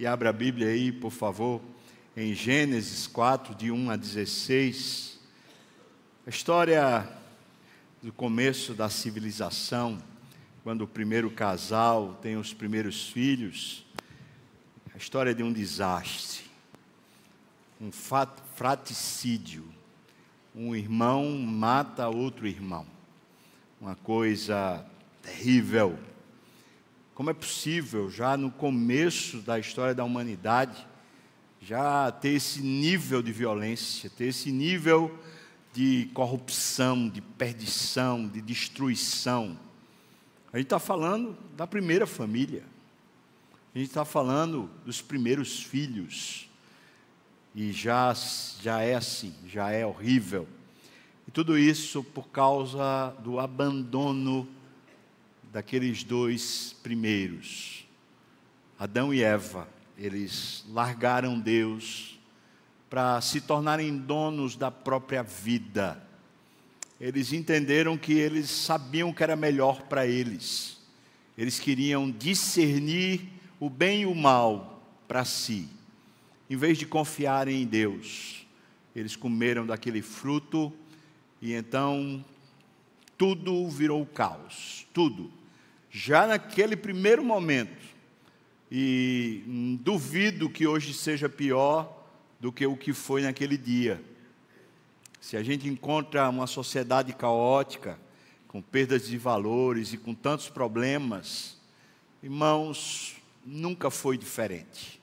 e abra a Bíblia aí, por favor, em Gênesis 4, de 1 a 16. A história do começo da civilização, quando o primeiro casal tem os primeiros filhos, a história de um desastre, um fraticídio. Um irmão mata outro irmão. Uma coisa terrível. Como é possível, já no começo da história da humanidade, já ter esse nível de violência, ter esse nível de corrupção, de perdição, de destruição? A gente está falando da primeira família. A gente está falando dos primeiros filhos. E já, já é assim, já é horrível. E tudo isso por causa do abandono daqueles dois primeiros. Adão e Eva, eles largaram Deus para se tornarem donos da própria vida. Eles entenderam que eles sabiam que era melhor para eles. Eles queriam discernir o bem e o mal para si, em vez de confiarem em Deus. Eles comeram daquele fruto e então tudo virou caos, tudo. Já naquele primeiro momento, e duvido que hoje seja pior do que o que foi naquele dia. Se a gente encontra uma sociedade caótica, com perdas de valores e com tantos problemas, irmãos, nunca foi diferente.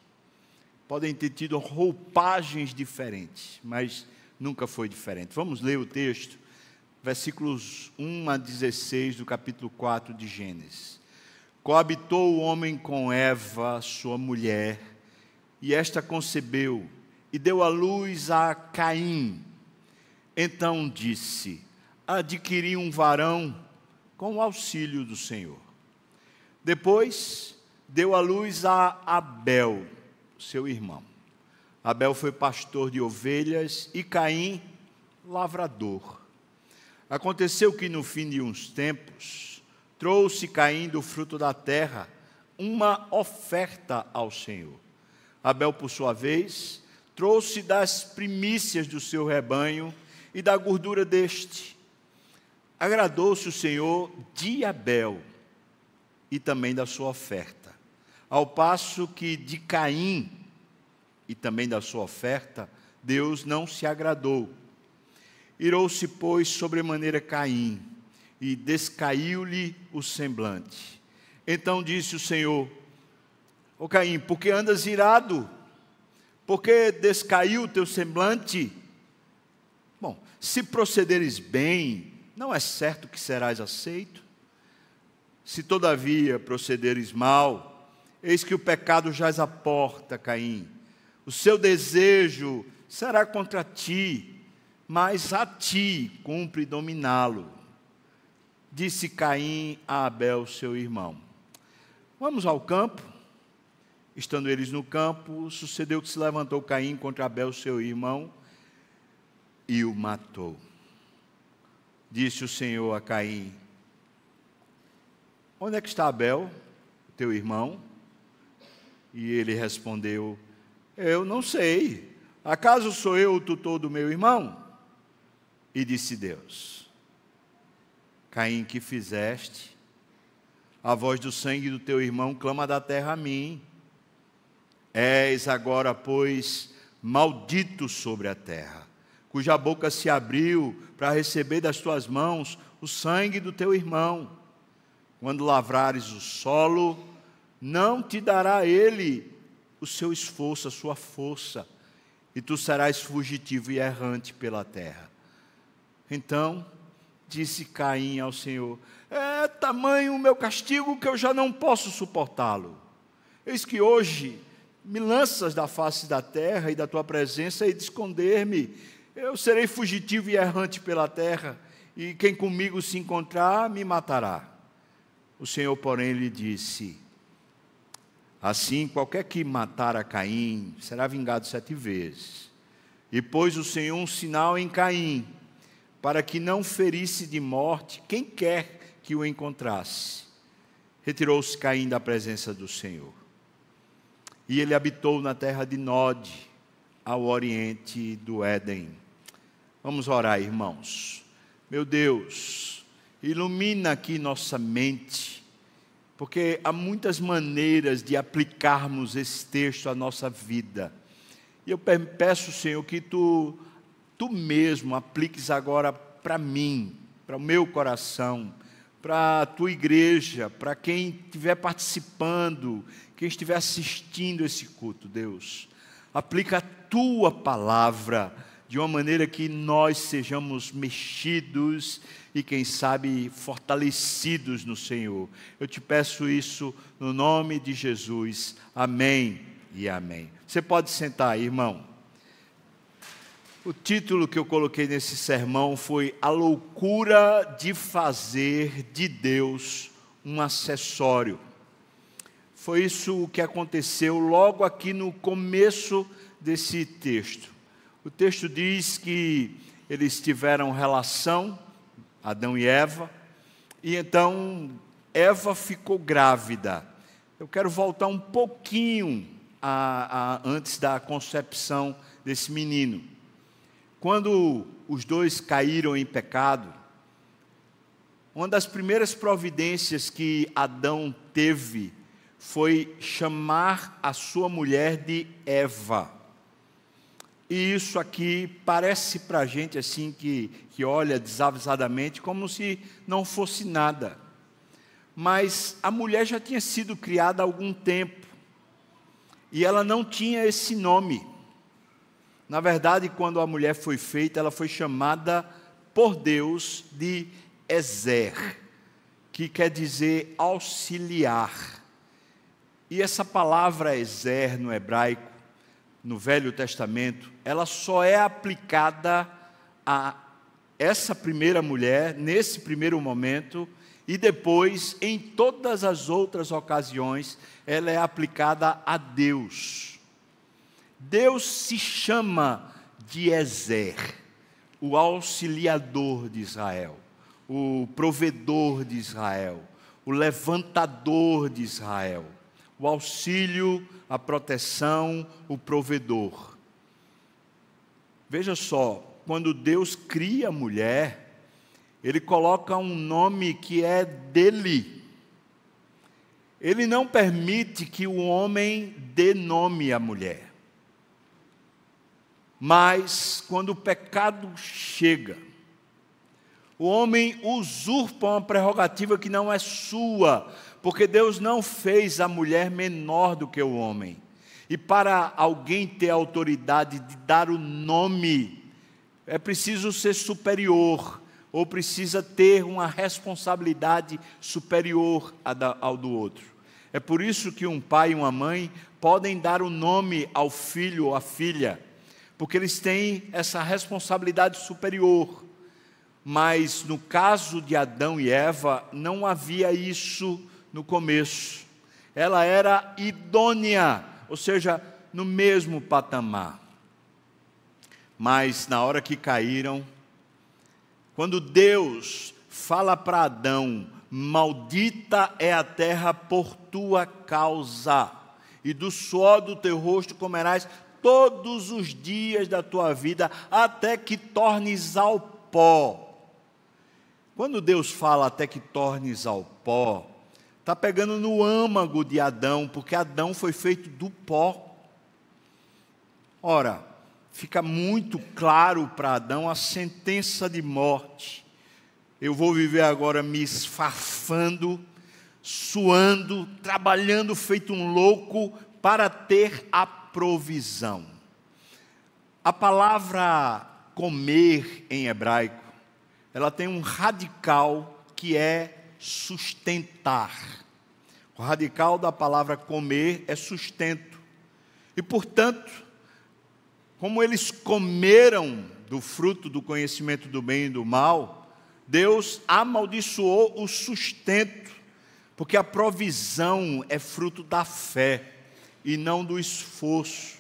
Podem ter tido roupagens diferentes, mas nunca foi diferente. Vamos ler o texto, versículos 1 a 16 do capítulo 4 de Gênesis. Coabitou o homem com Eva, sua mulher, e esta concebeu e deu à luz a Caim. Então disse: Adquiri um varão com o auxílio do Senhor. Depois deu à luz a Abel, seu irmão. Abel foi pastor de ovelhas e Caim, lavrador. Aconteceu que no fim de uns tempos, trouxe Caim do fruto da terra uma oferta ao Senhor. Abel, por sua vez, trouxe das primícias do seu rebanho e da gordura deste. Agradou-se o Senhor de Abel e também da sua oferta ao passo que de Caim e também da sua oferta, Deus não se agradou. Irou-se, pois, sobremaneira Caim, e descaiu-lhe o semblante. Então disse o Senhor: Ô Caim, por que andas irado? Por que descaiu o teu semblante? Bom, se procederes bem, não é certo que serás aceito. Se todavia procederes mal, Eis que o pecado jaz à porta, Caim. O seu desejo será contra ti, mas a ti cumpre dominá-lo. Disse Caim a Abel, seu irmão. Vamos ao campo. Estando eles no campo, sucedeu que se levantou Caim contra Abel, seu irmão, e o matou. Disse o Senhor a Caim: Onde é que está Abel, teu irmão? E ele respondeu: Eu não sei. Acaso sou eu o tutor do meu irmão? E disse Deus: Caim, que fizeste? A voz do sangue do teu irmão clama da terra a mim. És agora, pois, maldito sobre a terra, cuja boca se abriu para receber das tuas mãos o sangue do teu irmão. Quando lavrares o solo, não te dará ele o seu esforço, a sua força, e tu serás fugitivo e errante pela terra. Então disse Caim ao Senhor: É tamanho o meu castigo que eu já não posso suportá-lo. Eis que hoje me lanças da face da terra e da tua presença e de esconder-me. Eu serei fugitivo e errante pela terra, e quem comigo se encontrar me matará. O Senhor, porém, lhe disse: Assim, qualquer que matar a Caim será vingado sete vezes. E pôs o Senhor um sinal em Caim, para que não ferisse de morte quem quer que o encontrasse. Retirou-se Caim da presença do Senhor. e ele habitou na terra de Nod, ao oriente do Éden. Vamos orar, irmãos. Meu Deus, ilumina aqui nossa mente, porque há muitas maneiras de aplicarmos esse texto à nossa vida. E eu peço, Senhor, que tu, tu mesmo apliques agora para mim, para o meu coração, para a tua igreja, para quem estiver participando, quem estiver assistindo esse culto, Deus. Aplica a tua palavra de uma maneira que nós sejamos mexidos e, quem sabe, fortalecidos no Senhor. Eu te peço isso no nome de Jesus. Amém e amém. Você pode sentar irmão. O título que eu coloquei nesse sermão foi A Loucura de Fazer de Deus um Acessório. Foi isso que aconteceu logo aqui no começo desse texto. O texto diz que eles tiveram relação, Adão e Eva, e então Eva ficou grávida. Eu quero voltar um pouquinho a, a, antes da concepção desse menino. Quando os dois caíram em pecado, uma das primeiras providências que Adão teve foi chamar a sua mulher de Eva. E isso aqui parece para a gente assim que, que olha desavisadamente como se não fosse nada. Mas a mulher já tinha sido criada há algum tempo. E ela não tinha esse nome. Na verdade, quando a mulher foi feita, ela foi chamada por Deus de Ezer, que quer dizer auxiliar. E essa palavra Ezer no hebraico, no Velho Testamento, ela só é aplicada a essa primeira mulher, nesse primeiro momento, e depois, em todas as outras ocasiões, ela é aplicada a Deus. Deus se chama de Ezer, o auxiliador de Israel, o provedor de Israel, o levantador de Israel, o auxílio, a proteção, o provedor. Veja só, quando Deus cria a mulher, Ele coloca um nome que é dele. Ele não permite que o homem dê nome à mulher. Mas quando o pecado chega, o homem usurpa uma prerrogativa que não é sua, porque Deus não fez a mulher menor do que o homem. E para alguém ter a autoridade de dar o nome, é preciso ser superior, ou precisa ter uma responsabilidade superior ao do outro. É por isso que um pai e uma mãe podem dar o nome ao filho ou à filha porque eles têm essa responsabilidade superior. Mas no caso de Adão e Eva, não havia isso no começo. Ela era idônea, ou seja, no mesmo patamar. Mas na hora que caíram, quando Deus fala para Adão: Maldita é a terra por tua causa, e do suor do teu rosto comerás todos os dias da tua vida, até que tornes ao pó. Quando Deus fala até que tornes ao pó, está pegando no âmago de Adão, porque Adão foi feito do pó. Ora, fica muito claro para Adão a sentença de morte. Eu vou viver agora me esfarfando, suando, trabalhando feito um louco para ter a provisão. A palavra comer em hebraico, ela tem um radical que é sustentar. O radical da palavra comer é sustento. E, portanto, como eles comeram do fruto do conhecimento do bem e do mal, Deus amaldiçoou o sustento, porque a provisão é fruto da fé e não do esforço.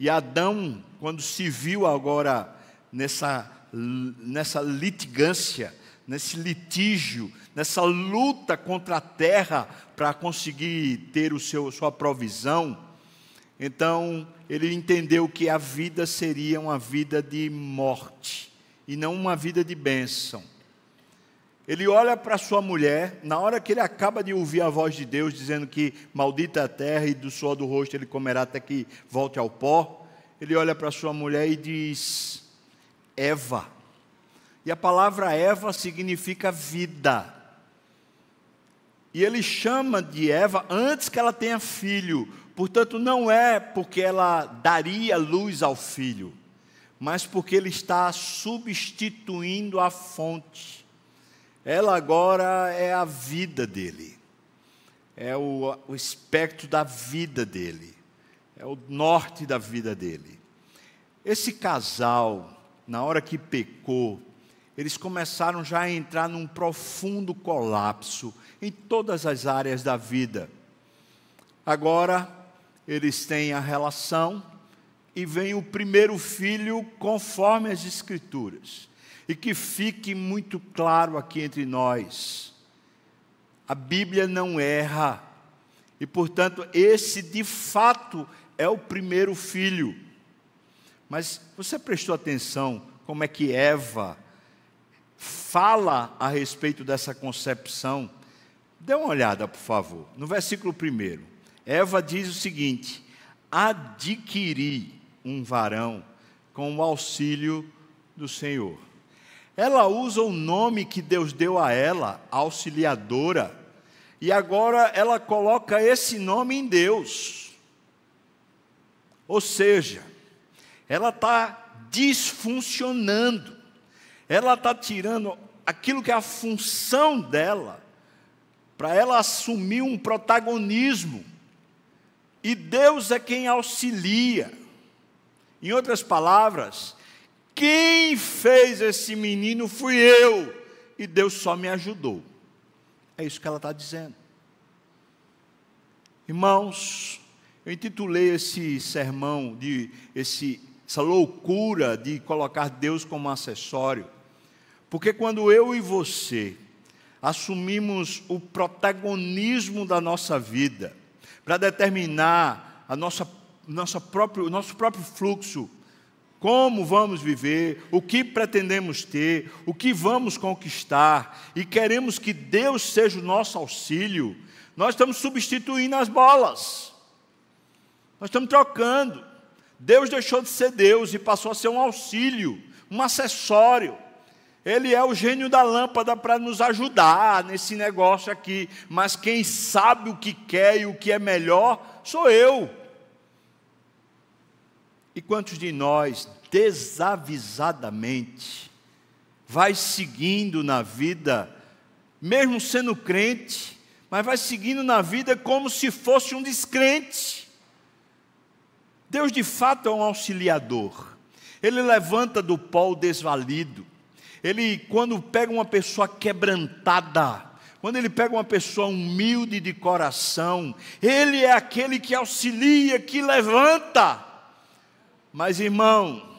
E Adão, quando se viu agora nessa, nessa litigância, nesse litígio, nessa luta contra a terra para conseguir ter o seu, sua provisão, Então, ele entendeu que a vida seria uma vida de morte e não uma vida de bênção. Ele olha para sua mulher, na hora que ele acaba de ouvir a voz de Deus dizendo que maldita a terra e do suor do rosto ele comerá até que volte ao pó, ele olha para sua mulher e diz: Eva. E a palavra Eva significa vida. E ele chama de Eva antes que ela tenha filho. Portanto, não é porque ela daria luz ao filho, mas porque ele está substituindo a fonte. Ela agora é a vida dele, é o, o espectro da vida dele, é o norte da vida dele. Esse casal, na hora que pecou, eles começaram já a entrar num profundo colapso em todas as áreas da vida. Agora, eles têm a relação e vem o primeiro filho conforme as Escrituras. E que fique muito claro aqui entre nós: a Bíblia não erra, e portanto, esse de fato é o primeiro filho. Mas você prestou atenção como é que Eva fala a respeito dessa concepção? Dê uma olhada, por favor, no versículo 1. Eva diz o seguinte: adquiri um varão com o auxílio do Senhor. Ela usa o nome que Deus deu a ela, auxiliadora, e agora ela coloca esse nome em Deus. Ou seja, ela está disfuncionando, ela está tirando aquilo que é a função dela para ela assumir um protagonismo. E Deus é quem auxilia. Em outras palavras, quem fez esse menino fui eu, e Deus só me ajudou. É isso que ela está dizendo. Irmãos, eu intitulei esse sermão de esse, essa loucura de colocar Deus como acessório, porque quando eu e você assumimos o protagonismo da nossa vida, para determinar a nossa, nossa próprio, o nosso próprio fluxo, como vamos viver, o que pretendemos ter, o que vamos conquistar, e queremos que Deus seja o nosso auxílio, nós estamos substituindo as bolas, nós estamos trocando. Deus deixou de ser Deus e passou a ser um auxílio, um acessório. Ele é o gênio da lâmpada para nos ajudar nesse negócio aqui, mas quem sabe o que quer e o que é melhor sou eu. E quantos de nós, desavisadamente, vai seguindo na vida, mesmo sendo crente, mas vai seguindo na vida como se fosse um descrente? Deus de fato é um auxiliador, Ele levanta do pó o desvalido, ele, quando pega uma pessoa quebrantada, quando ele pega uma pessoa humilde de coração, ele é aquele que auxilia, que levanta. Mas irmão,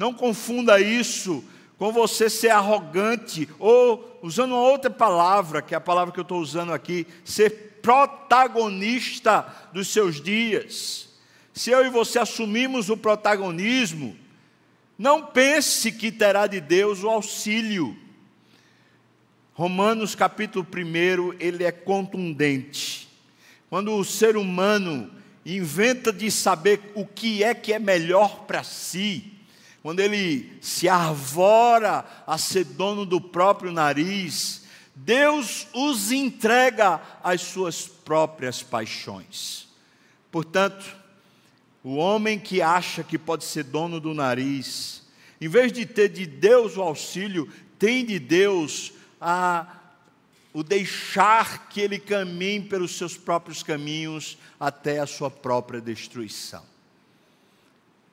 não confunda isso com você ser arrogante, ou, usando uma outra palavra, que é a palavra que eu estou usando aqui, ser protagonista dos seus dias. Se eu e você assumimos o protagonismo, não pense que terá de Deus o auxílio. Romanos capítulo 1, ele é contundente. Quando o ser humano inventa de saber o que é que é melhor para si, quando ele se arvora a ser dono do próprio nariz, Deus os entrega às suas próprias paixões. Portanto, o homem que acha que pode ser dono do nariz, em vez de ter de Deus o auxílio, tem de Deus a o deixar que ele caminhe pelos seus próprios caminhos até a sua própria destruição.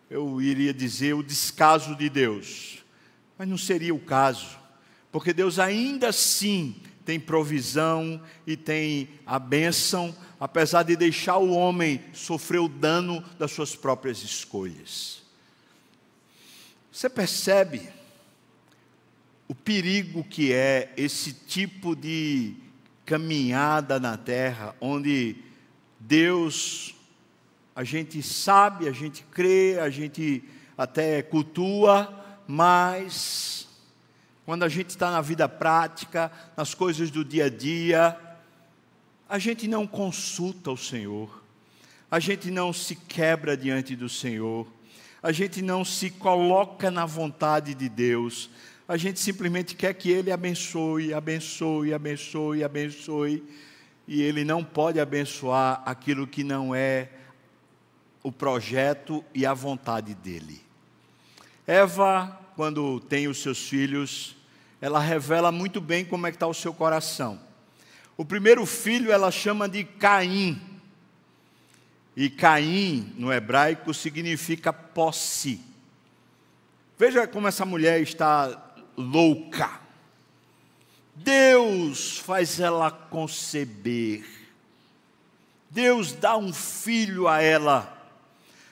Eu iria dizer o descaso de Deus, mas não seria o caso, porque Deus ainda assim tem provisão e tem a bênção apesar de deixar o homem sofrer o dano das suas próprias escolhas. Você percebe o perigo que é esse tipo de caminhada na terra, onde Deus a gente sabe, a gente crê, a gente até cultua, mas quando a gente está na vida prática, nas coisas do dia a dia, a gente não consulta o Senhor, a gente não se quebra diante do Senhor, a gente não se coloca na vontade de Deus, a gente simplesmente quer que Ele abençoe, abençoe, abençoe, abençoe, e Ele não pode abençoar aquilo que não é o projeto e a vontade dEle. Eva, quando tem os seus filhos, ela revela muito bem como é que está o seu coração. O primeiro filho ela chama de Caim. E Caim, no hebraico, significa posse. Veja como essa mulher está louca. Deus faz ela conceber. Deus dá um filho a ela.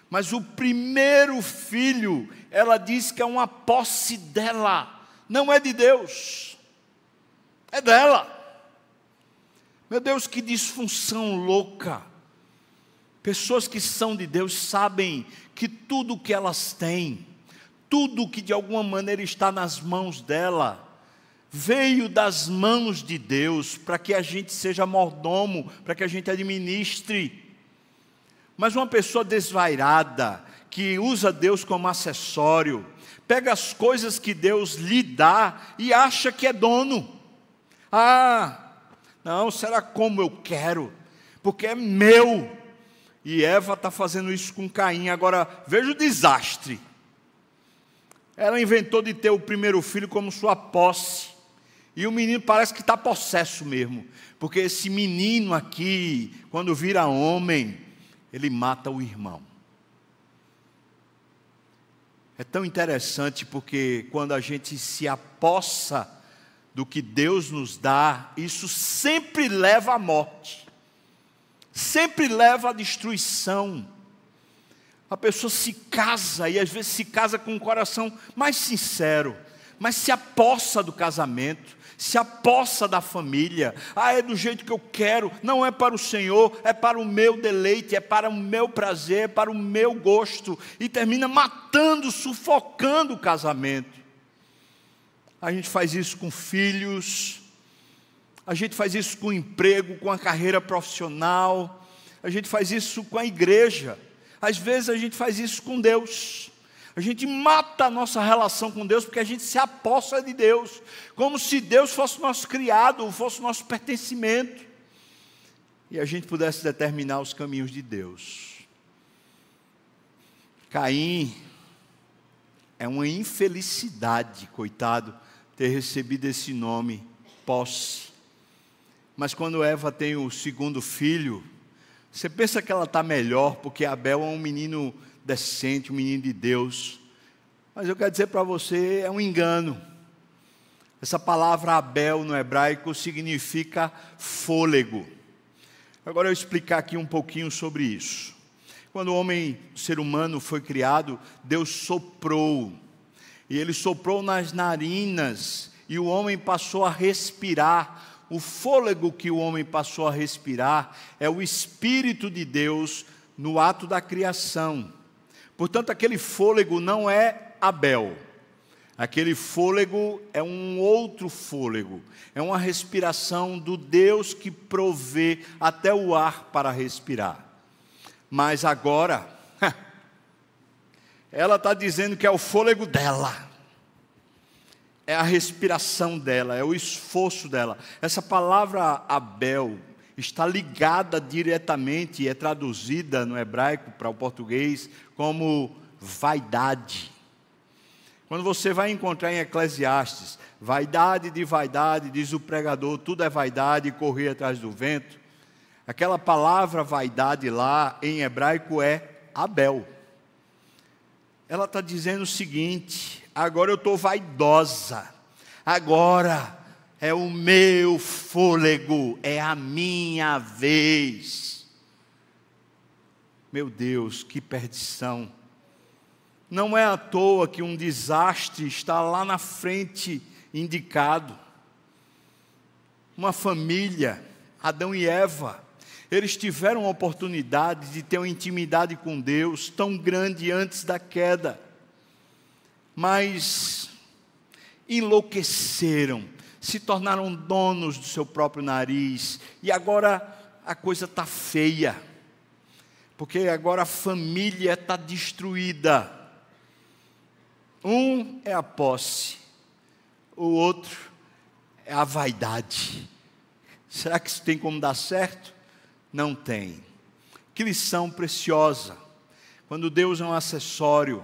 Mas o primeiro filho, ela diz que é uma posse dela, não é de Deus, é dela. Meu Deus, que disfunção louca. Pessoas que são de Deus sabem que tudo que elas têm, tudo que de alguma maneira está nas mãos dela, veio das mãos de Deus para que a gente seja mordomo, para que a gente administre. Mas uma pessoa desvairada, que usa Deus como acessório, pega as coisas que Deus lhe dá e acha que é dono. Ah, não, será como eu quero, porque é meu. E Eva está fazendo isso com Caim. Agora, veja o desastre. Ela inventou de ter o primeiro filho como sua posse. E o menino parece que está possesso mesmo. Porque esse menino aqui, quando vira homem, ele mata o irmão. É tão interessante porque quando a gente se apossa do que Deus nos dá, isso sempre leva à morte, sempre leva à destruição. A pessoa se casa e às vezes se casa com um coração mais sincero, mas se apossa do casamento, se apossa da família. Ah, é do jeito que eu quero, não é para o Senhor, é para o meu deleite, é para o meu prazer, é para o meu gosto, e termina matando, sufocando o casamento. A gente faz isso com filhos, a gente faz isso com emprego, com a carreira profissional, a gente faz isso com a igreja. Às vezes a gente faz isso com Deus. A gente mata a nossa relação com Deus porque a gente se aposta de Deus, como se Deus fosse nosso criado, fosse nosso pertencimento, e a gente pudesse determinar os caminhos de Deus. Caim é uma infelicidade, coitado, ter recebido esse nome, posse. Mas quando Eva tem o segundo filho, você pensa que ela está melhor, porque Abel é um menino decente, um menino de Deus. Mas eu quero dizer para você, é um engano. Essa palavra Abel no hebraico significa fôlego. Agora eu explicar aqui um pouquinho sobre isso. Quando o homem, o ser humano foi criado, Deus soprou. E ele soprou nas narinas e o homem passou a respirar o fôlego que o homem passou a respirar é o Espírito de Deus no ato da criação. Portanto, aquele fôlego não é Abel. Aquele fôlego é um outro fôlego, é uma respiração do Deus que provê até o ar para respirar. Mas agora, ela está dizendo que é o fôlego dela é a respiração dela, é o esforço dela. Essa palavra Abel está ligada diretamente, é traduzida no hebraico para o português como vaidade. Quando você vai encontrar em Eclesiastes, vaidade de vaidade, diz o pregador, tudo é vaidade correr atrás do vento. Aquela palavra vaidade lá em hebraico é Abel. Ela está dizendo o seguinte: agora eu estou vaidosa, agora é o meu fôlego, é a minha vez. Meu Deus, que perdição. Não é à toa que um desastre está lá na frente indicado. Uma família, Adão e Eva, Eles tiveram a oportunidade de ter uma intimidade com Deus tão grande antes da queda, mas enlouqueceram, se tornaram donos do seu próprio nariz, e agora a coisa está feia, porque agora a família está destruída. Um é a posse, o outro é a vaidade. Será que isso tem como dar certo? Não tem. Que lição preciosa. Quando Deus é um acessório,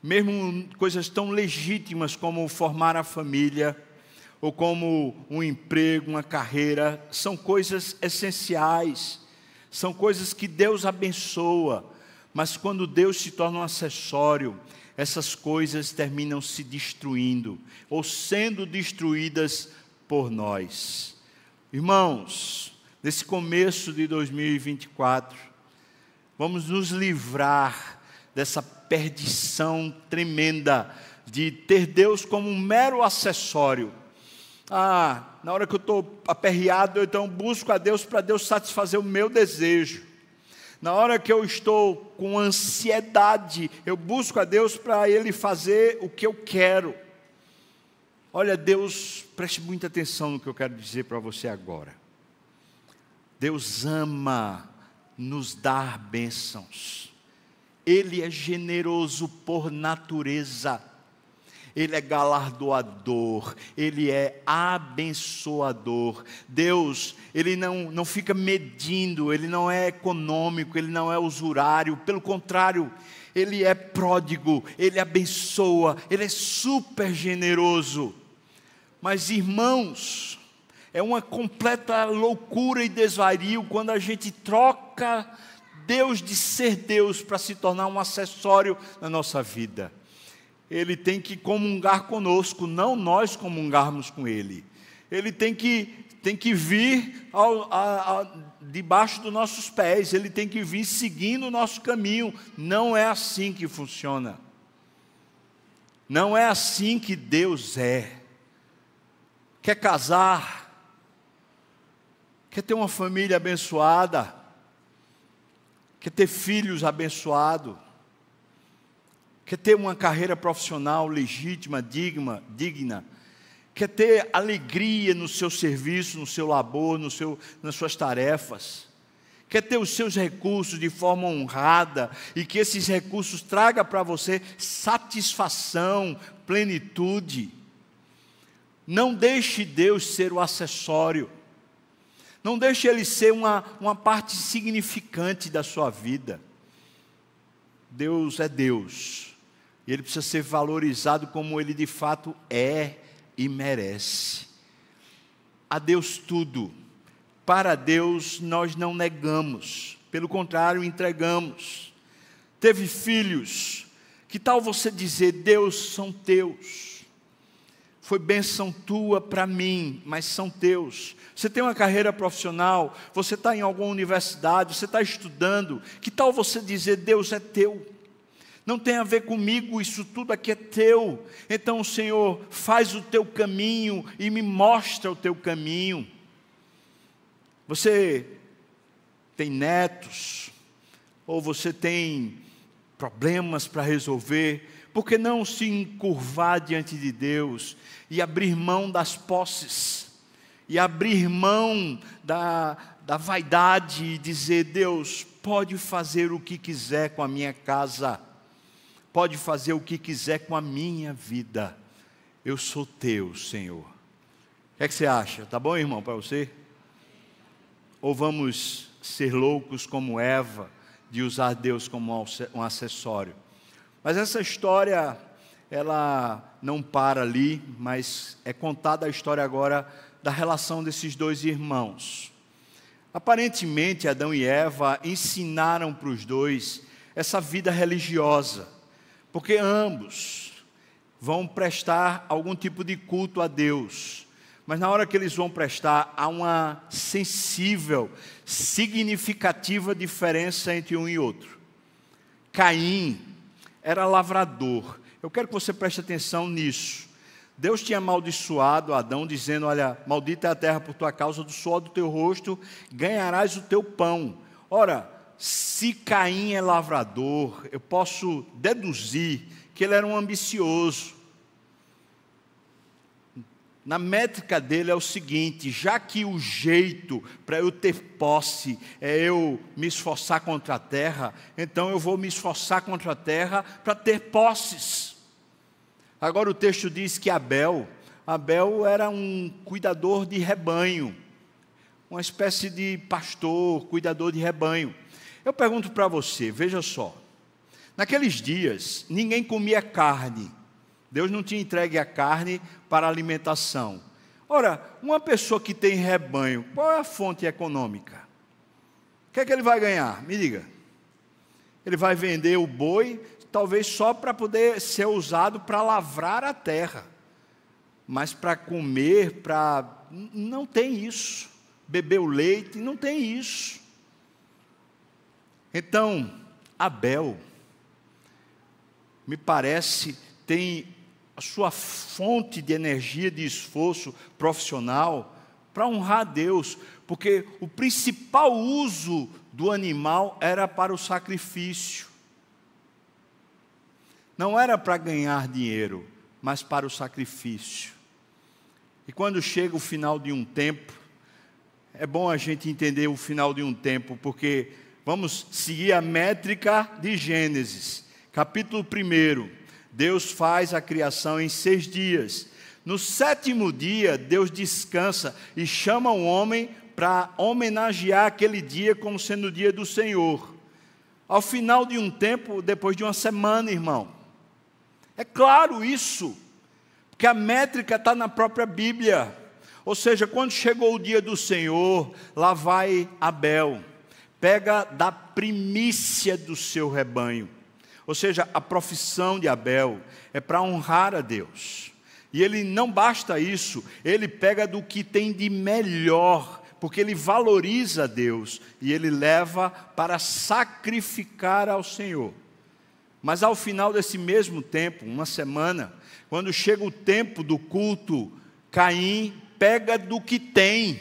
mesmo coisas tão legítimas como formar a família, ou como um emprego, uma carreira, são coisas essenciais, são coisas que Deus abençoa, mas quando Deus se torna um acessório, essas coisas terminam se destruindo, ou sendo destruídas por nós. Irmãos, nesse começo de 2024, vamos nos livrar dessa perdição tremenda de ter Deus como um mero acessório ah, na hora que eu estou aperreado, eu então busco a Deus para Deus satisfazer o meu desejo. Na hora que eu estou com ansiedade, eu busco a Deus para Ele fazer o que eu quero. Olha, Deus, preste muita atenção no que eu quero dizer para você agora. Deus ama nos dar bênçãos. Ele é generoso por natureza. Ele é galardoador, Ele é abençoador. Deus, Ele não, não fica medindo, Ele não é econômico, Ele não é usurário, pelo contrário, Ele é pródigo, Ele abençoa, Ele é super generoso. Mas irmãos, é uma completa loucura e desvario quando a gente troca Deus de ser Deus para se tornar um acessório na nossa vida ele tem que comungar conosco, não nós comungarmos com ele. Ele tem que, tem que vir ao, a, a, debaixo dos nossos pés, ele tem que vir seguindo o nosso caminho. Não é assim que funciona. Não é assim que Deus é. Quer casar? Quer ter uma família abençoada? Quer ter filhos abençoados? Quer ter uma carreira profissional legítima, digna, digna, quer ter alegria no seu serviço, no seu labor, no seu, nas suas tarefas, quer ter os seus recursos de forma honrada e que esses recursos tragam para você satisfação, plenitude. Não deixe Deus ser o acessório. Não deixe Ele ser uma, uma parte significante da sua vida. Deus é Deus. E ele precisa ser valorizado como ele de fato é e merece. A Deus tudo. Para Deus nós não negamos, pelo contrário, entregamos. Teve filhos, que tal você dizer: Deus são teus? Foi bênção tua para mim, mas são teus. Você tem uma carreira profissional, você está em alguma universidade, você está estudando, que tal você dizer: Deus é teu? Não tem a ver comigo, isso tudo aqui é teu. Então, Senhor, faz o teu caminho e me mostra o teu caminho. Você tem netos, ou você tem problemas para resolver, por que não se encurvar diante de Deus e abrir mão das posses, e abrir mão da, da vaidade e dizer: Deus, pode fazer o que quiser com a minha casa pode fazer o que quiser com a minha vida. Eu sou teu, Senhor. O que, é que você acha? Tá bom, irmão, para você? Ou vamos ser loucos como Eva, de usar Deus como um acessório? Mas essa história, ela não para ali, mas é contada a história agora da relação desses dois irmãos. Aparentemente, Adão e Eva ensinaram para os dois essa vida religiosa porque ambos vão prestar algum tipo de culto a Deus. Mas na hora que eles vão prestar, há uma sensível, significativa diferença entre um e outro. Caim era lavrador. Eu quero que você preste atenção nisso. Deus tinha amaldiçoado Adão, dizendo: Olha, maldita é a terra por tua causa, do suor do teu rosto ganharás o teu pão. Ora, se Caim é lavrador, eu posso deduzir que ele era um ambicioso. Na métrica dele é o seguinte: já que o jeito para eu ter posse é eu me esforçar contra a terra, então eu vou me esforçar contra a terra para ter posses. Agora o texto diz que Abel, Abel era um cuidador de rebanho, uma espécie de pastor, cuidador de rebanho. Eu pergunto para você, veja só. Naqueles dias, ninguém comia carne. Deus não tinha entregue a carne para alimentação. Ora, uma pessoa que tem rebanho, qual é a fonte econômica? O que é que ele vai ganhar? Me diga. Ele vai vender o boi, talvez só para poder ser usado para lavrar a terra. Mas para comer, para. Não tem isso. Beber o leite, não tem isso. Então, Abel, me parece, tem a sua fonte de energia, de esforço profissional para honrar a Deus, porque o principal uso do animal era para o sacrifício. Não era para ganhar dinheiro, mas para o sacrifício. E quando chega o final de um tempo, é bom a gente entender o final de um tempo, porque vamos seguir a métrica de Gênesis, capítulo 1. Deus faz a criação em seis dias. No sétimo dia, Deus descansa e chama o homem para homenagear aquele dia como sendo o dia do Senhor. Ao final de um tempo, depois de uma semana, irmão, é claro isso, porque a métrica está na própria Bíblia. Ou seja, quando chegou o dia do Senhor, lá vai Abel, pega da primícia do seu rebanho. Ou seja, a profissão de Abel é para honrar a Deus. E ele não basta isso, ele pega do que tem de melhor, porque ele valoriza Deus e ele leva para sacrificar ao Senhor. Mas ao final desse mesmo tempo, uma semana, quando chega o tempo do culto, Caim pega do que tem.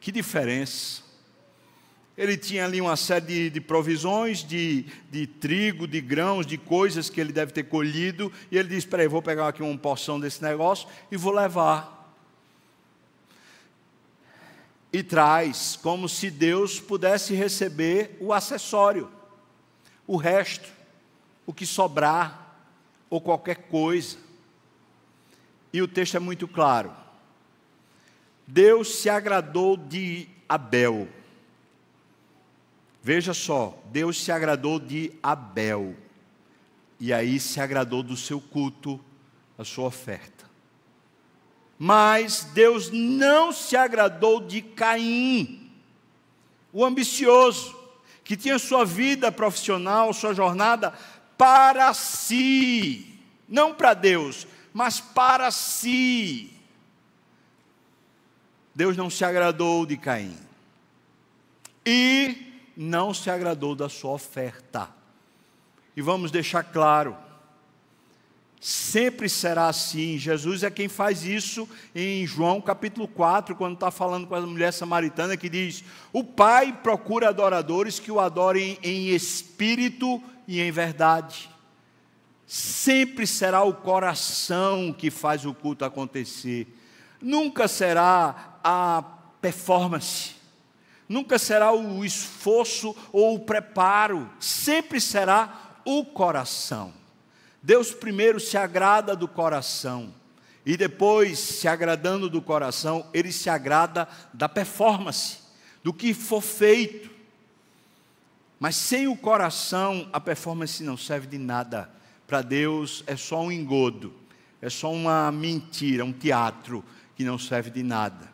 Que diferença. Ele tinha ali uma série de, de provisões, de, de, trigo, de grãos, de coisas que ele deve ter colhido, e ele diz: Espera aí, vou pegar aqui uma porção desse negócio e vou levar. E traz, como se Deus pudesse receber o acessório o resto, o que sobrar, ou qualquer coisa. E o texto é muito claro. Deus se agradou de Abel. Veja só, Deus se agradou de Abel. E aí se agradou do seu culto, a sua oferta. Mas Deus não se agradou de Caim, o ambicioso que tinha sua vida profissional, sua jornada para si, não para Deus, mas para si. Deus não se agradou de Caim e não se agradou da sua oferta. E vamos deixar claro, Sempre será assim. Jesus é quem faz isso em João capítulo 4, quando está falando com a mulher samaritana, que diz: O Pai procura adoradores que o adorem em espírito e em verdade. Sempre será o coração que faz o culto acontecer. Nunca será a performance. Nunca será o esforço ou o preparo. Sempre será o coração. Deus primeiro se agrada do coração, e depois, se agradando do coração, ele se agrada da performance, do que for feito. Mas sem o coração, a performance não serve de nada. Para Deus é só um engodo, é só uma mentira, um teatro que não serve de nada.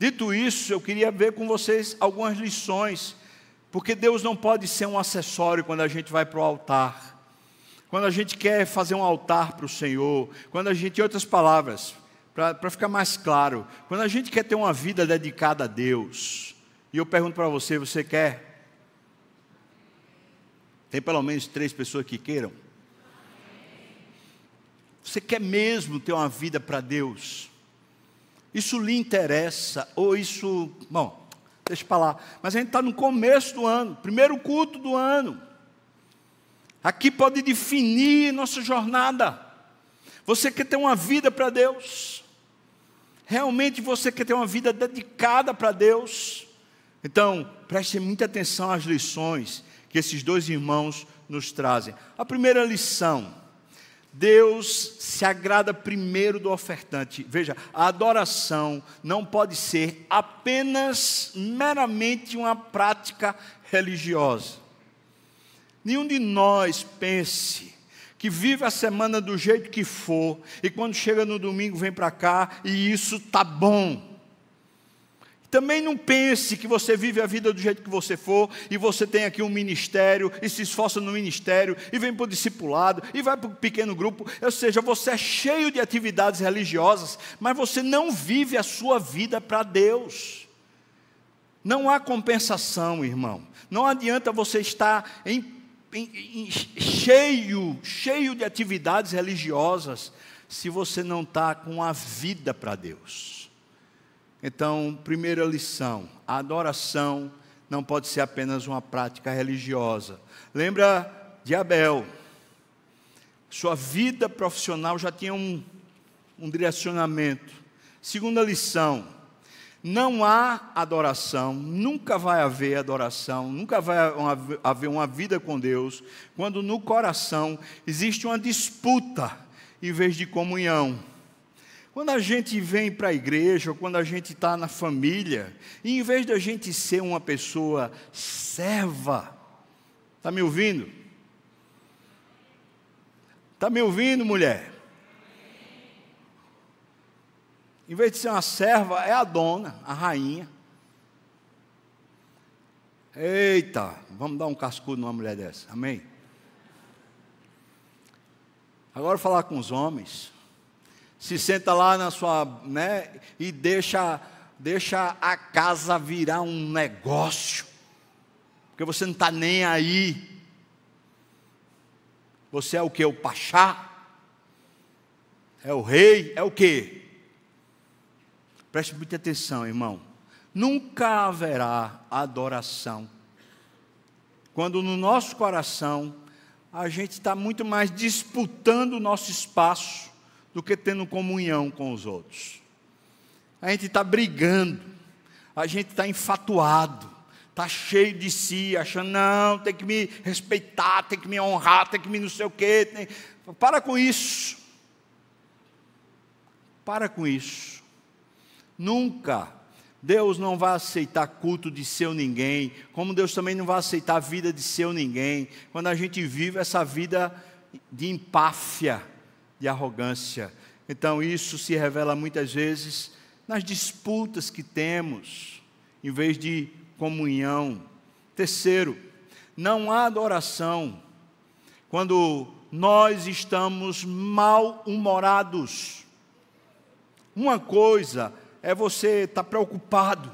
Dito isso, eu queria ver com vocês algumas lições, porque Deus não pode ser um acessório quando a gente vai para o altar quando a gente quer fazer um altar para o Senhor, quando a gente, em outras palavras, para ficar mais claro, quando a gente quer ter uma vida dedicada a Deus, e eu pergunto para você: você quer? Tem pelo menos três pessoas que queiram? Você quer mesmo ter uma vida para Deus? Isso lhe interessa? Ou isso. Bom, deixa para lá. Mas a gente está no começo do ano, primeiro culto do ano. Aqui pode definir nossa jornada. Você quer ter uma vida para Deus? Realmente você quer ter uma vida dedicada para Deus? Então, preste muita atenção às lições que esses dois irmãos nos trazem. A primeira lição: Deus se agrada primeiro do ofertante. Veja, a adoração não pode ser apenas meramente uma prática religiosa. Nenhum de nós pense que vive a semana do jeito que for e quando chega no domingo vem para cá e isso tá bom. Também não pense que você vive a vida do jeito que você for e você tem aqui um ministério e se esforça no ministério e vem para o discipulado e vai para o pequeno grupo. Ou seja, você é cheio de atividades religiosas, mas você não vive a sua vida para Deus. Não há compensação, irmão. Não adianta você estar em, em, em, cheio, cheio de atividades religiosas, se você não está com a vida para Deus. Então, primeira lição: a adoração não pode ser apenas uma prática religiosa. Lembra de Abel? Sua vida profissional já tinha um, um direcionamento. Segunda lição: não há adoração, nunca vai haver adoração, nunca vai haver uma vida com Deus, quando no coração existe uma disputa em vez de comunhão. Quando a gente vem para a igreja, ou quando a gente está na família, e em vez de a gente ser uma pessoa serva, está me ouvindo? Está me ouvindo, mulher? Em vez de ser uma serva, é a dona, a rainha. Eita, vamos dar um cascudo numa mulher dessa, amém? Agora falar com os homens se senta lá na sua, né, e deixa, deixa a casa virar um negócio, porque você não está nem aí. Você é o que? O pachá? É o rei? É o que? Preste muita atenção, irmão. Nunca haverá adoração quando no nosso coração a gente está muito mais disputando o nosso espaço do que tendo comunhão com os outros. A gente está brigando, a gente está enfatuado, está cheio de si, achando, não, tem que me respeitar, tem que me honrar, tem que me não sei o quê. Tem... Para com isso. Para com isso. Nunca. Deus não vai aceitar culto de seu ninguém, como Deus também não vai aceitar a vida de seu ninguém, quando a gente vive essa vida de empáfia, de arrogância. Então, isso se revela muitas vezes nas disputas que temos, em vez de comunhão. Terceiro, não há adoração quando nós estamos mal-humorados. Uma coisa é você estar preocupado,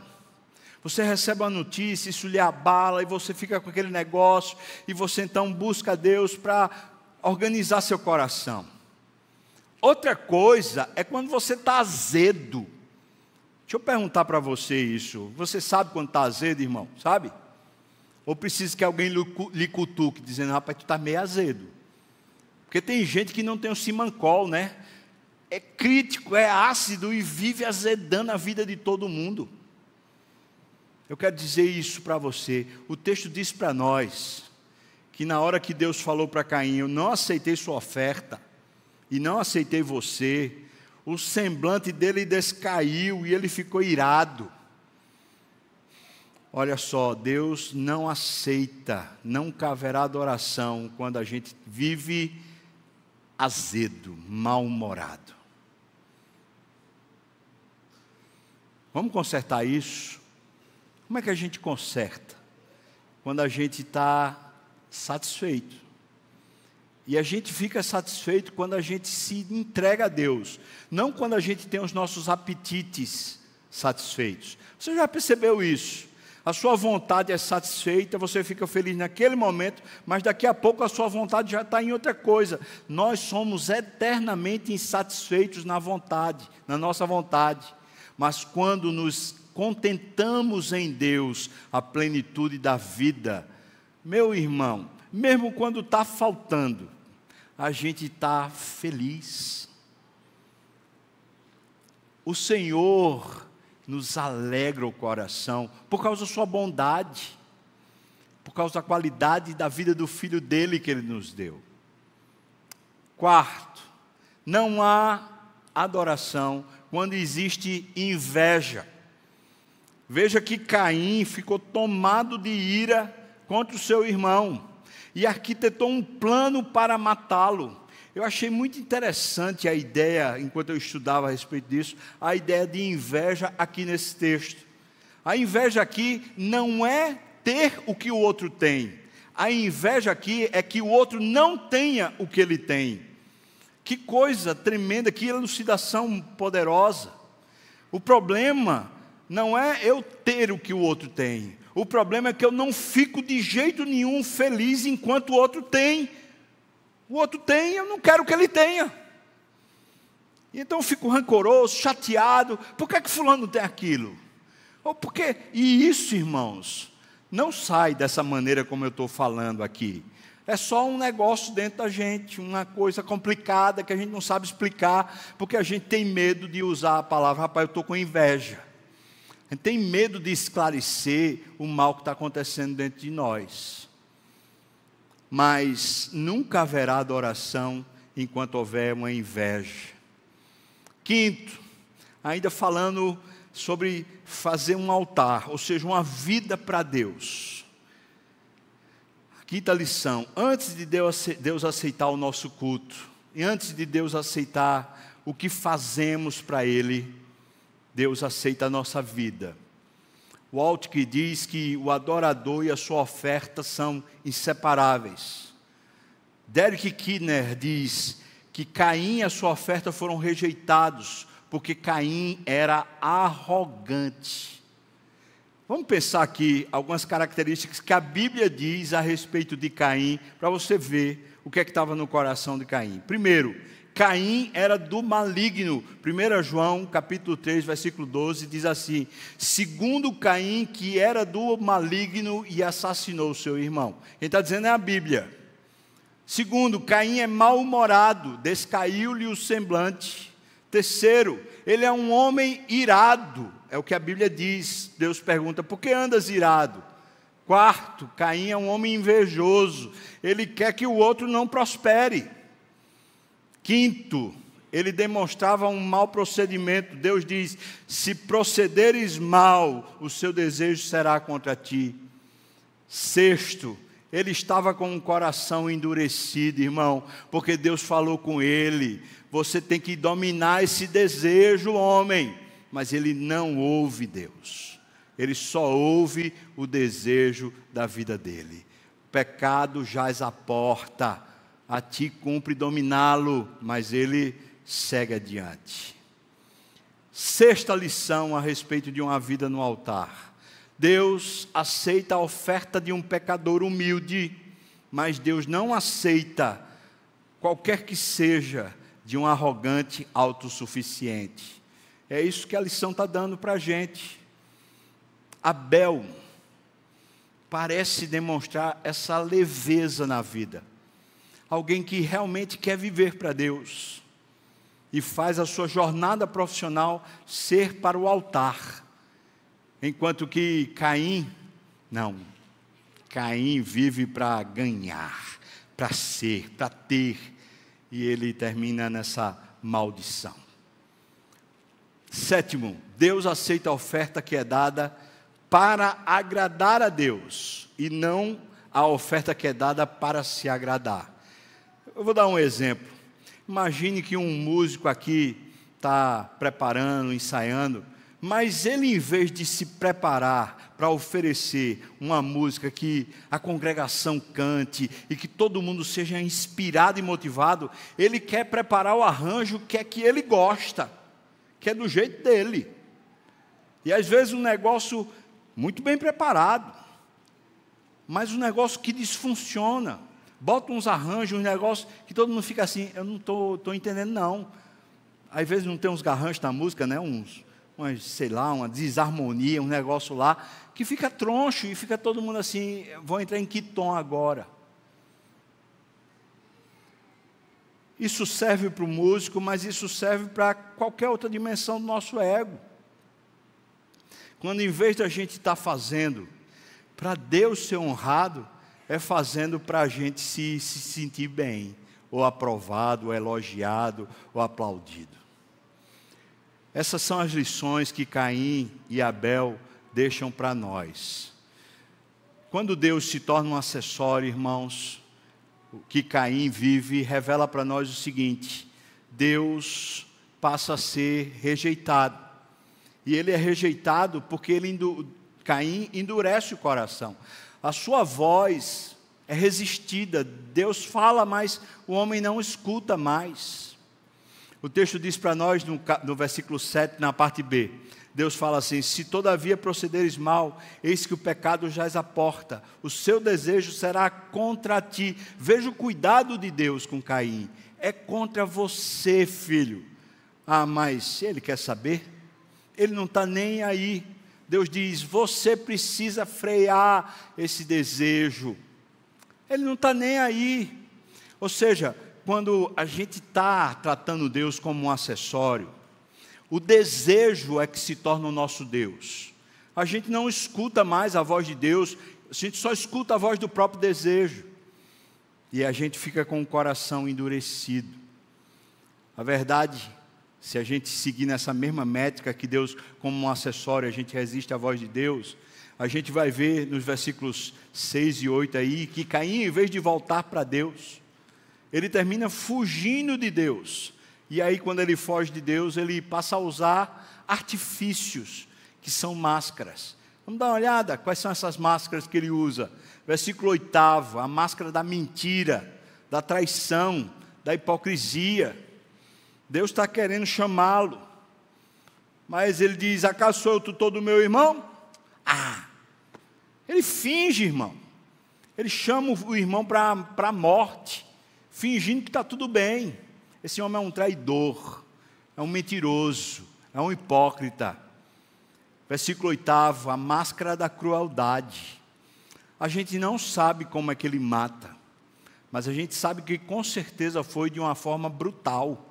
você recebe uma notícia, isso lhe abala, e você fica com aquele negócio, e você então busca Deus para organizar seu coração. Outra coisa é quando você está azedo. Deixa eu perguntar para você isso. Você sabe quando está azedo, irmão? Sabe? Ou precisa que alguém lhe cutuque, dizendo, rapaz, tu está meio azedo. Porque tem gente que não tem o simancol, né? É crítico, é ácido e vive azedando a vida de todo mundo. Eu quero dizer isso para você. O texto diz para nós que na hora que Deus falou para Caim, eu não aceitei sua oferta, e não aceitei você, o semblante dele descaiu e ele ficou irado. Olha só, Deus não aceita, não haverá adoração quando a gente vive azedo, mal-humorado. Vamos consertar isso? Como é que a gente conserta? Quando a gente está satisfeito. E a gente fica satisfeito quando a gente se entrega a Deus, não quando a gente tem os nossos apetites satisfeitos. Você já percebeu isso? A sua vontade é satisfeita, você fica feliz naquele momento, mas daqui a pouco a sua vontade já está em outra coisa. Nós somos eternamente insatisfeitos na vontade, na nossa vontade. Mas quando nos contentamos em Deus a plenitude da vida, meu irmão, mesmo quando está faltando, a gente está feliz. O Senhor nos alegra o coração por causa da Sua bondade, por causa da qualidade da vida do Filho dele que Ele nos deu. Quarto, não há adoração quando existe inveja. Veja que Caim ficou tomado de ira contra o seu irmão e arquitetou um plano para matá-lo. Eu achei muito interessante a ideia, enquanto eu estudava a respeito disso, a ideia de inveja aqui nesse texto. A inveja aqui não é ter o que o outro tem. A inveja aqui é que o outro não tenha o que ele tem. Que coisa tremenda, que elucidação poderosa. O problema não é eu ter o que o outro tem. O problema é que eu não fico de jeito nenhum feliz enquanto o outro tem. O outro tem, eu não quero que ele tenha. Então eu fico rancoroso, chateado. Por que, é que fulano tem aquilo? Ou porque, e isso, irmãos, não sai dessa maneira como eu estou falando aqui. É só um negócio dentro da gente, uma coisa complicada que a gente não sabe explicar, porque a gente tem medo de usar a palavra, rapaz, eu estou com inveja. A gente tem medo de esclarecer o mal que está acontecendo dentro de nós. Mas nunca haverá adoração enquanto houver uma inveja. Quinto, ainda falando sobre fazer um altar, ou seja, uma vida para Deus. Quinta lição: antes de Deus aceitar o nosso culto, e antes de Deus aceitar o que fazemos para Ele, Deus aceita a nossa vida. Walt que diz que o adorador e a sua oferta são inseparáveis. Derek Kidner diz que Caim e a sua oferta foram rejeitados porque Caim era arrogante. Vamos pensar aqui algumas características que a Bíblia diz a respeito de Caim, para você ver o que é que estava no coração de Caim. Primeiro, Caim era do maligno. 1 João, capítulo 3, versículo 12, diz assim: Segundo Caim, que era do maligno e assassinou seu irmão. Quem está dizendo é a Bíblia. Segundo, Caim é mal-humorado, descaiu-lhe o semblante. Terceiro, ele é um homem irado, é o que a Bíblia diz. Deus pergunta: por que andas irado? Quarto, Caim é um homem invejoso, ele quer que o outro não prospere. Quinto, ele demonstrava um mau procedimento. Deus diz: se procederes mal, o seu desejo será contra ti. Sexto, ele estava com um coração endurecido, irmão, porque Deus falou com ele: você tem que dominar esse desejo, homem. Mas ele não ouve Deus, ele só ouve o desejo da vida dele. O pecado jaz à porta a ti cumpre dominá-lo, mas ele segue adiante. Sexta lição a respeito de uma vida no altar. Deus aceita a oferta de um pecador humilde, mas Deus não aceita qualquer que seja de um arrogante autossuficiente. É isso que a lição está dando para a gente. Abel parece demonstrar essa leveza na vida alguém que realmente quer viver para Deus e faz a sua jornada profissional ser para o altar, enquanto que Caim, não, Caim vive para ganhar, para ser, para ter, e ele termina nessa maldição. Sétimo, Deus aceita a oferta que é dada para agradar a Deus e não a oferta que é dada para se agradar. Eu vou dar um exemplo. Imagine que um músico aqui está preparando, ensaiando, mas ele, em vez de se preparar para oferecer uma música que a congregação cante e que todo mundo seja inspirado e motivado, ele quer preparar o arranjo que é que ele gosta, que é do jeito dele. E às vezes um negócio muito bem preparado, mas um negócio que desfunciona. Bota uns arranjos, um negócio que todo mundo fica assim, eu não estou entendendo não. Às vezes não tem uns garranchos na música, né? uns, umas, sei lá, uma desarmonia, um negócio lá, que fica troncho e fica todo mundo assim, vou entrar em que tom agora? Isso serve para o músico, mas isso serve para qualquer outra dimensão do nosso ego. Quando em vez da gente estar tá fazendo para Deus ser honrado, é fazendo para a gente se, se sentir bem, ou aprovado, ou elogiado, ou aplaudido. Essas são as lições que Caim e Abel deixam para nós. Quando Deus se torna um acessório, irmãos, o que Caim vive revela para nós o seguinte: Deus passa a ser rejeitado. E ele é rejeitado porque ele Caim endurece o coração. A sua voz é resistida. Deus fala, mas o homem não escuta mais. O texto diz para nós no, no versículo 7, na parte B: Deus fala assim: Se todavia procederes mal, eis que o pecado jaz à porta, o seu desejo será contra ti. Veja o cuidado de Deus com Caim. É contra você, filho. Ah, mas ele quer saber? Ele não está nem aí. Deus diz: você precisa frear esse desejo. Ele não está nem aí. Ou seja, quando a gente está tratando Deus como um acessório, o desejo é que se torna o nosso Deus. A gente não escuta mais a voz de Deus, a gente só escuta a voz do próprio desejo. E a gente fica com o coração endurecido. A verdade, se a gente seguir nessa mesma métrica que Deus, como um acessório, a gente resiste à voz de Deus, a gente vai ver nos versículos 6 e 8 aí que Caim, em vez de voltar para Deus, ele termina fugindo de Deus e aí, quando ele foge de Deus, ele passa a usar artifícios, que são máscaras. Vamos dar uma olhada quais são essas máscaras que ele usa. Versículo 8, a máscara da mentira, da traição, da hipocrisia. Deus está querendo chamá-lo. Mas ele diz: Acaso sou eu tutor do meu irmão? Ah! Ele finge, irmão. Ele chama o irmão para a morte, fingindo que está tudo bem. Esse homem é um traidor, é um mentiroso, é um hipócrita. Versículo 8: a máscara da crueldade. A gente não sabe como é que ele mata, mas a gente sabe que com certeza foi de uma forma brutal.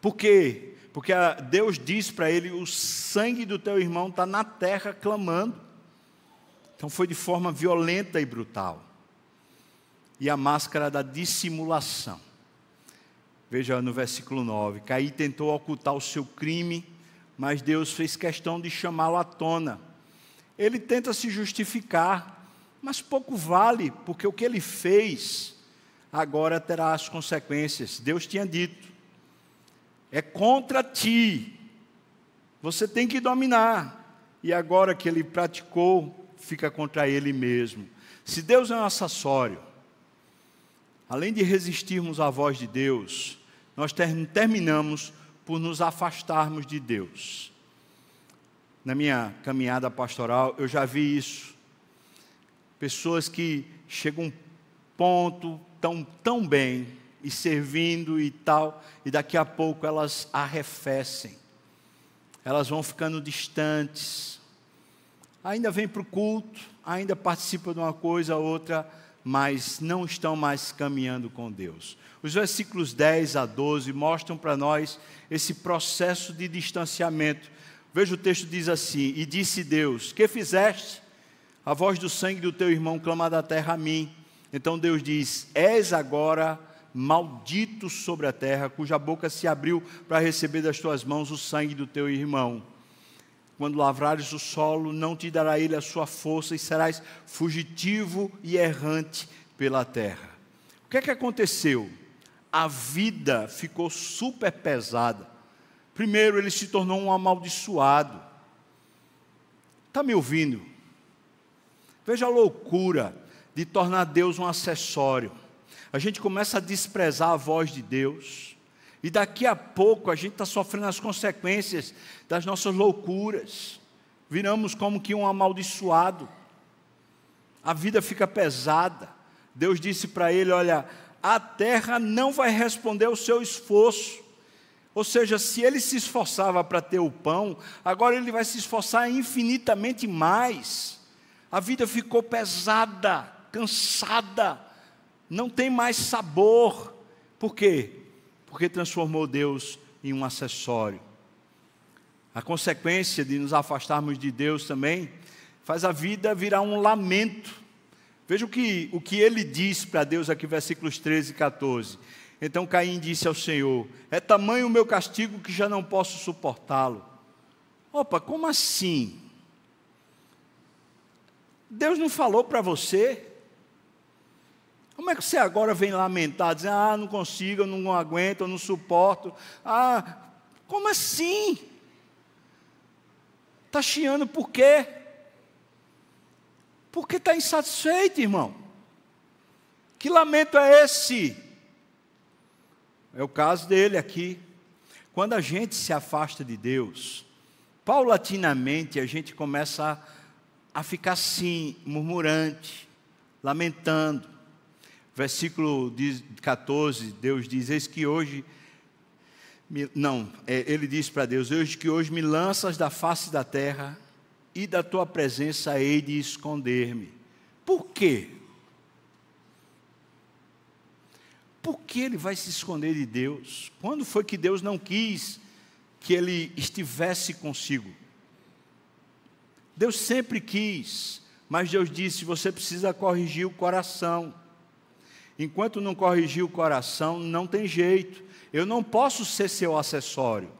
Por quê? Porque Deus diz para ele: o sangue do teu irmão está na terra clamando. Então foi de forma violenta e brutal. E a máscara da dissimulação. Veja no versículo 9: Caí tentou ocultar o seu crime, mas Deus fez questão de chamá-lo à tona. Ele tenta se justificar, mas pouco vale, porque o que ele fez agora terá as consequências. Deus tinha dito: é contra ti, você tem que dominar. E agora que ele praticou, fica contra ele mesmo. Se Deus é um acessório, além de resistirmos à voz de Deus, nós terminamos por nos afastarmos de Deus. Na minha caminhada pastoral, eu já vi isso. Pessoas que chegam a um ponto tão, tão bem e servindo e tal, e daqui a pouco elas arrefecem. Elas vão ficando distantes. Ainda vêm para o culto, ainda participam de uma coisa ou outra, mas não estão mais caminhando com Deus. Os versículos 10 a 12 mostram para nós esse processo de distanciamento. Veja o texto diz assim: E disse Deus: Que fizeste? A voz do sangue do teu irmão clama da terra a mim. Então Deus diz: És agora maldito sobre a terra, cuja boca se abriu para receber das tuas mãos o sangue do teu irmão. Quando lavrares o solo, não te dará ele a sua força e serás fugitivo e errante pela terra. O que é que aconteceu? a vida ficou super pesada. Primeiro, ele se tornou um amaldiçoado. Está me ouvindo? Veja a loucura de tornar Deus um acessório. A gente começa a desprezar a voz de Deus. E daqui a pouco a gente está sofrendo as consequências das nossas loucuras. viramos como que um amaldiçoado. A vida fica pesada. Deus disse para ele: Olha, a terra não vai responder ao seu esforço. Ou seja, se ele se esforçava para ter o pão, agora ele vai se esforçar infinitamente mais. A vida ficou pesada, cansada, não tem mais sabor. Por quê? Porque transformou Deus em um acessório. A consequência de nos afastarmos de Deus também faz a vida virar um lamento. Veja o que, o que ele diz para Deus aqui, versículos 13 e 14. Então Caim disse ao Senhor: É tamanho o meu castigo que já não posso suportá-lo. Opa, como assim? Deus não falou para você? Como é que você agora vem lamentar, dizendo, ah, não consigo, eu não aguento, eu não suporto. Ah, como assim? Está chiando por quê? Porque está insatisfeito, irmão. Que lamento é esse? É o caso dele aqui. Quando a gente se afasta de Deus, paulatinamente a gente começa a, a ficar assim, murmurante, lamentando. Versículo 14, Deus diz: Eis que hoje. Me, não, é, ele diz para Deus: Eis que hoje me lanças da face da terra e da tua presença hei de esconder-me. Por quê? Por que ele vai se esconder de Deus? Quando foi que Deus não quis que ele estivesse consigo? Deus sempre quis, mas Deus disse: você precisa corrigir o coração. Enquanto não corrigir o coração, não tem jeito. Eu não posso ser seu acessório.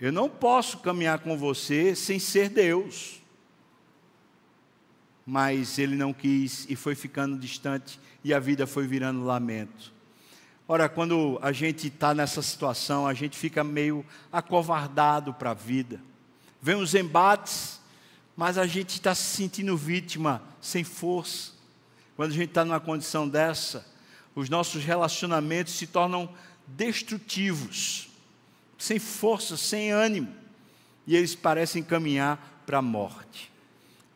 Eu não posso caminhar com você sem ser Deus. Mas ele não quis e foi ficando distante e a vida foi virando lamento. Ora, quando a gente está nessa situação, a gente fica meio acovardado para a vida. Vem os embates, mas a gente está se sentindo vítima, sem força. Quando a gente está numa condição dessa, os nossos relacionamentos se tornam destrutivos, sem força, sem ânimo, e eles parecem caminhar para a morte.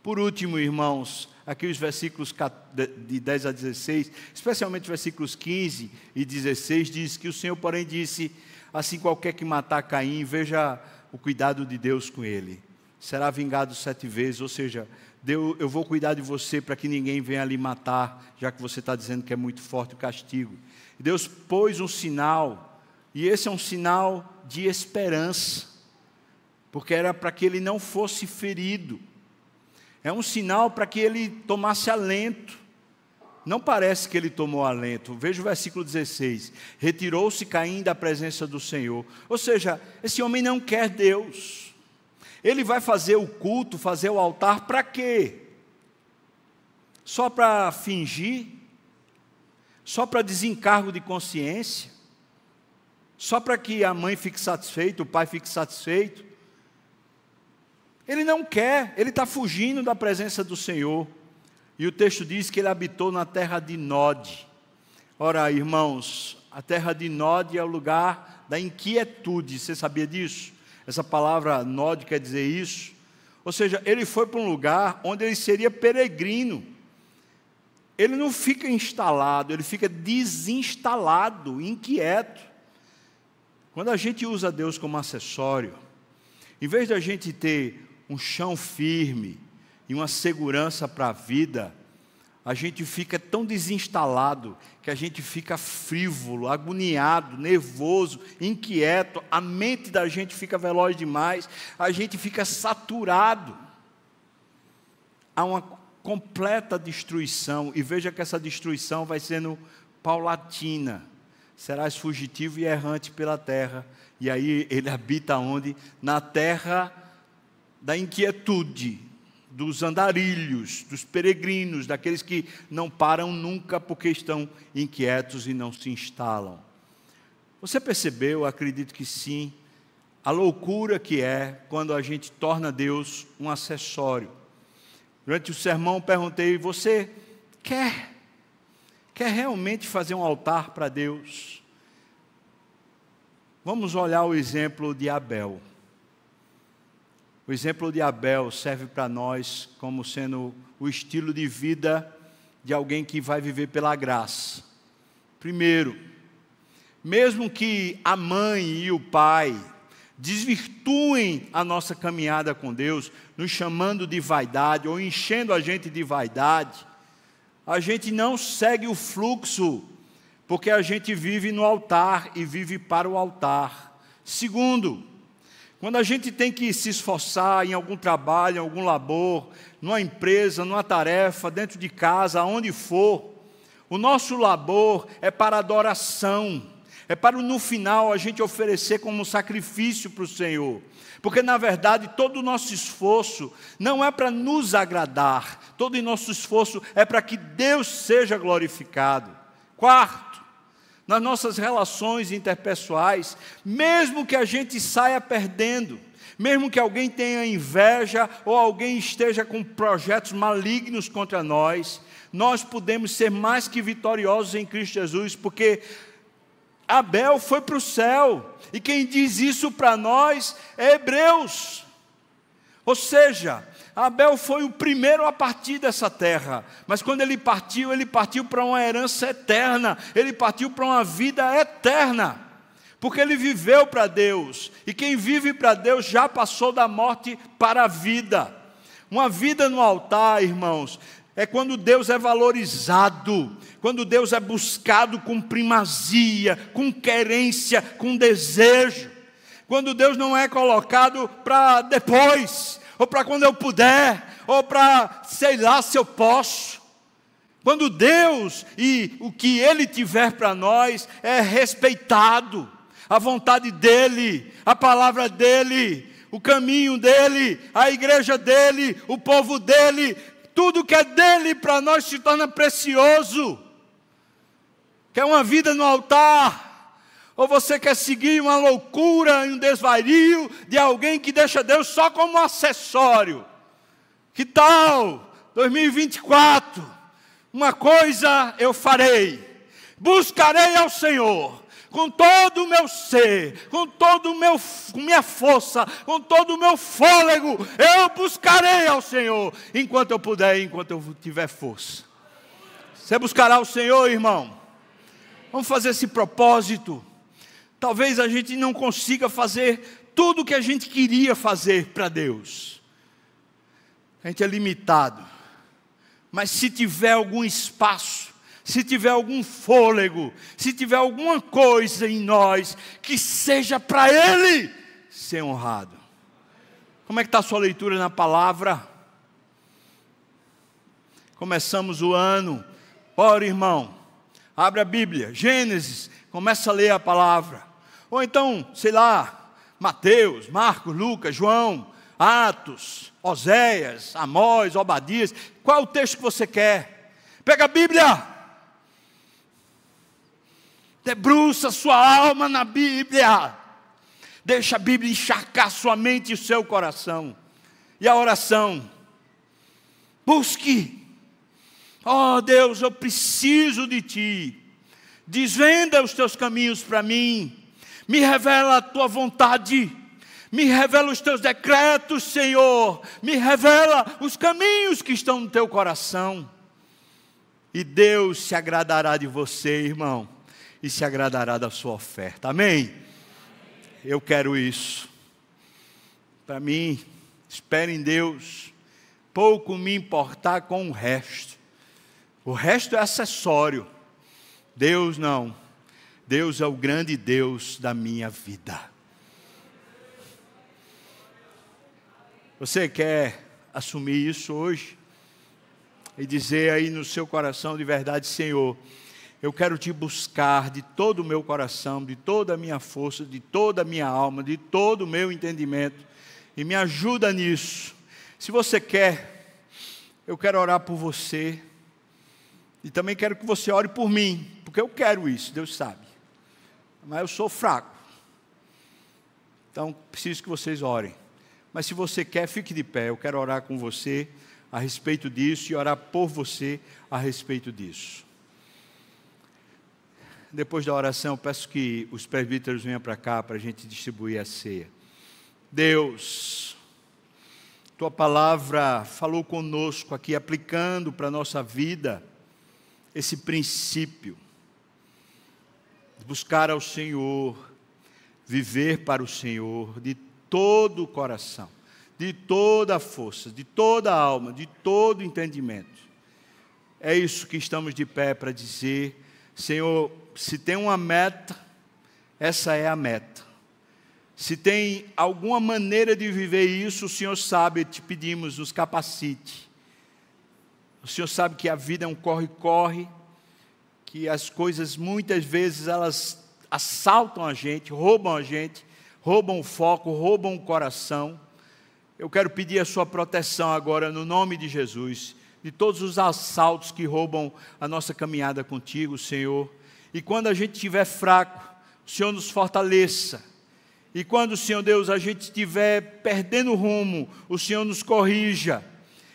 Por último, irmãos, aqui os versículos de 10 a 16, especialmente versículos 15 e 16, diz que o Senhor, porém, disse: Assim qualquer que matar Caim, veja o cuidado de Deus com ele. Será vingado sete vezes, ou seja, Deus, eu vou cuidar de você para que ninguém venha lhe matar, já que você está dizendo que é muito forte o castigo. Deus pôs um sinal, e esse é um sinal de esperança, porque era para que ele não fosse ferido, é um sinal para que ele tomasse alento. Não parece que ele tomou alento. Veja o versículo 16: Retirou-se Caim da presença do Senhor. Ou seja, esse homem não quer Deus. Ele vai fazer o culto, fazer o altar para quê? Só para fingir? Só para desencargo de consciência? Só para que a mãe fique satisfeita, o pai fique satisfeito? Ele não quer, ele está fugindo da presença do Senhor. E o texto diz que ele habitou na terra de Nod. Ora, irmãos, a terra de Nod é o lugar da inquietude, você sabia disso? Essa palavra nod quer dizer isso. Ou seja, ele foi para um lugar onde ele seria peregrino. Ele não fica instalado, ele fica desinstalado, inquieto. Quando a gente usa Deus como acessório, em vez de a gente ter um chão firme e uma segurança para a vida, a gente fica tão desinstalado que a gente fica frívolo, agoniado, nervoso, inquieto, a mente da gente fica veloz demais, a gente fica saturado. Há uma completa destruição, e veja que essa destruição vai sendo paulatina. Serás fugitivo e errante pela terra. E aí ele habita onde? Na terra da inquietude, dos andarilhos, dos peregrinos, daqueles que não param nunca porque estão inquietos e não se instalam. Você percebeu, acredito que sim, a loucura que é quando a gente torna Deus um acessório. Durante o sermão perguntei: você quer quer realmente fazer um altar para Deus? Vamos olhar o exemplo de Abel. O exemplo de Abel serve para nós como sendo o estilo de vida de alguém que vai viver pela graça. Primeiro, mesmo que a mãe e o pai desvirtuem a nossa caminhada com Deus, nos chamando de vaidade ou enchendo a gente de vaidade, a gente não segue o fluxo, porque a gente vive no altar e vive para o altar. Segundo, quando a gente tem que se esforçar em algum trabalho, em algum labor, numa empresa, numa tarefa, dentro de casa, aonde for, o nosso labor é para adoração, é para no final a gente oferecer como sacrifício para o Senhor. Porque na verdade todo o nosso esforço não é para nos agradar, todo o nosso esforço é para que Deus seja glorificado. Quarto, nas nossas relações interpessoais, mesmo que a gente saia perdendo, mesmo que alguém tenha inveja ou alguém esteja com projetos malignos contra nós, nós podemos ser mais que vitoriosos em Cristo Jesus, porque Abel foi para o céu, e quem diz isso para nós é Hebreus. Ou seja, Abel foi o primeiro a partir dessa terra, mas quando ele partiu, ele partiu para uma herança eterna, ele partiu para uma vida eterna, porque ele viveu para Deus, e quem vive para Deus já passou da morte para a vida. Uma vida no altar, irmãos, é quando Deus é valorizado, quando Deus é buscado com primazia, com querência, com desejo. Quando Deus não é colocado para depois, ou para quando eu puder, ou para sei lá se eu posso. Quando Deus e o que Ele tiver para nós é respeitado, a vontade dEle, a palavra dEle, o caminho dEle, a igreja dEle, o povo dEle, tudo que é dele para nós se torna precioso. Quer uma vida no altar? Ou você quer seguir uma loucura e um desvario de alguém que deixa Deus só como acessório? Que tal 2024? Uma coisa eu farei: buscarei ao Senhor com todo o meu ser, com todo o meu minha força, com todo o meu fôlego, eu buscarei ao Senhor enquanto eu puder, enquanto eu tiver força. Você buscará o Senhor, irmão? Vamos fazer esse propósito. Talvez a gente não consiga fazer tudo o que a gente queria fazer para Deus. A gente é limitado. Mas se tiver algum espaço se tiver algum fôlego, se tiver alguma coisa em nós que seja para Ele ser honrado. Como é que está a sua leitura na palavra? Começamos o ano. Ora, irmão, abre a Bíblia, Gênesis, começa a ler a palavra. Ou então, sei lá, Mateus, Marcos, Lucas, João, Atos, Oséias, Amós, Obadias. Qual é o texto que você quer? Pega a Bíblia Debruça sua alma na Bíblia. Deixa a Bíblia encharcar sua mente e seu coração. E a oração. Busque. Oh Deus, eu preciso de Ti. Desvenda os teus caminhos para mim. Me revela a tua vontade. Me revela os teus decretos, Senhor. Me revela os caminhos que estão no teu coração. E Deus se agradará de você, irmão e se agradará da sua oferta. Amém? Eu quero isso. Para mim, espere em Deus, pouco me importar com o resto. O resto é acessório. Deus não. Deus é o grande Deus da minha vida. Você quer assumir isso hoje? E dizer aí no seu coração de verdade, Senhor, eu quero te buscar de todo o meu coração, de toda a minha força, de toda a minha alma, de todo o meu entendimento, e me ajuda nisso. Se você quer, eu quero orar por você, e também quero que você ore por mim, porque eu quero isso, Deus sabe, mas eu sou fraco, então preciso que vocês orem. Mas se você quer, fique de pé, eu quero orar com você a respeito disso e orar por você a respeito disso. Depois da oração, peço que os presbíteros venham para cá para a gente distribuir a ceia. Deus, tua palavra falou conosco aqui, aplicando para a nossa vida esse princípio buscar ao Senhor, viver para o Senhor de todo o coração, de toda a força, de toda a alma, de todo o entendimento. É isso que estamos de pé para dizer, Senhor, se tem uma meta, essa é a meta. Se tem alguma maneira de viver isso, o Senhor sabe, te pedimos, nos capacite. O Senhor sabe que a vida é um corre-corre, que as coisas muitas vezes elas assaltam a gente, roubam a gente, roubam o foco, roubam o coração. Eu quero pedir a sua proteção agora no nome de Jesus, de todos os assaltos que roubam a nossa caminhada contigo, Senhor. E quando a gente estiver fraco, o Senhor nos fortaleça e quando, Senhor Deus, a gente estiver perdendo o rumo, o Senhor nos corrija.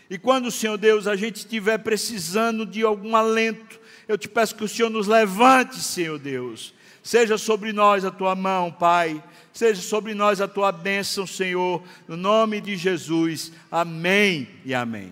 E quando, Senhor Deus, a gente estiver precisando de algum alento, eu te peço que o Senhor nos levante, Senhor Deus. Seja sobre nós a tua mão, Pai. Seja sobre nós a tua bênção, Senhor. No nome de Jesus. Amém e amém.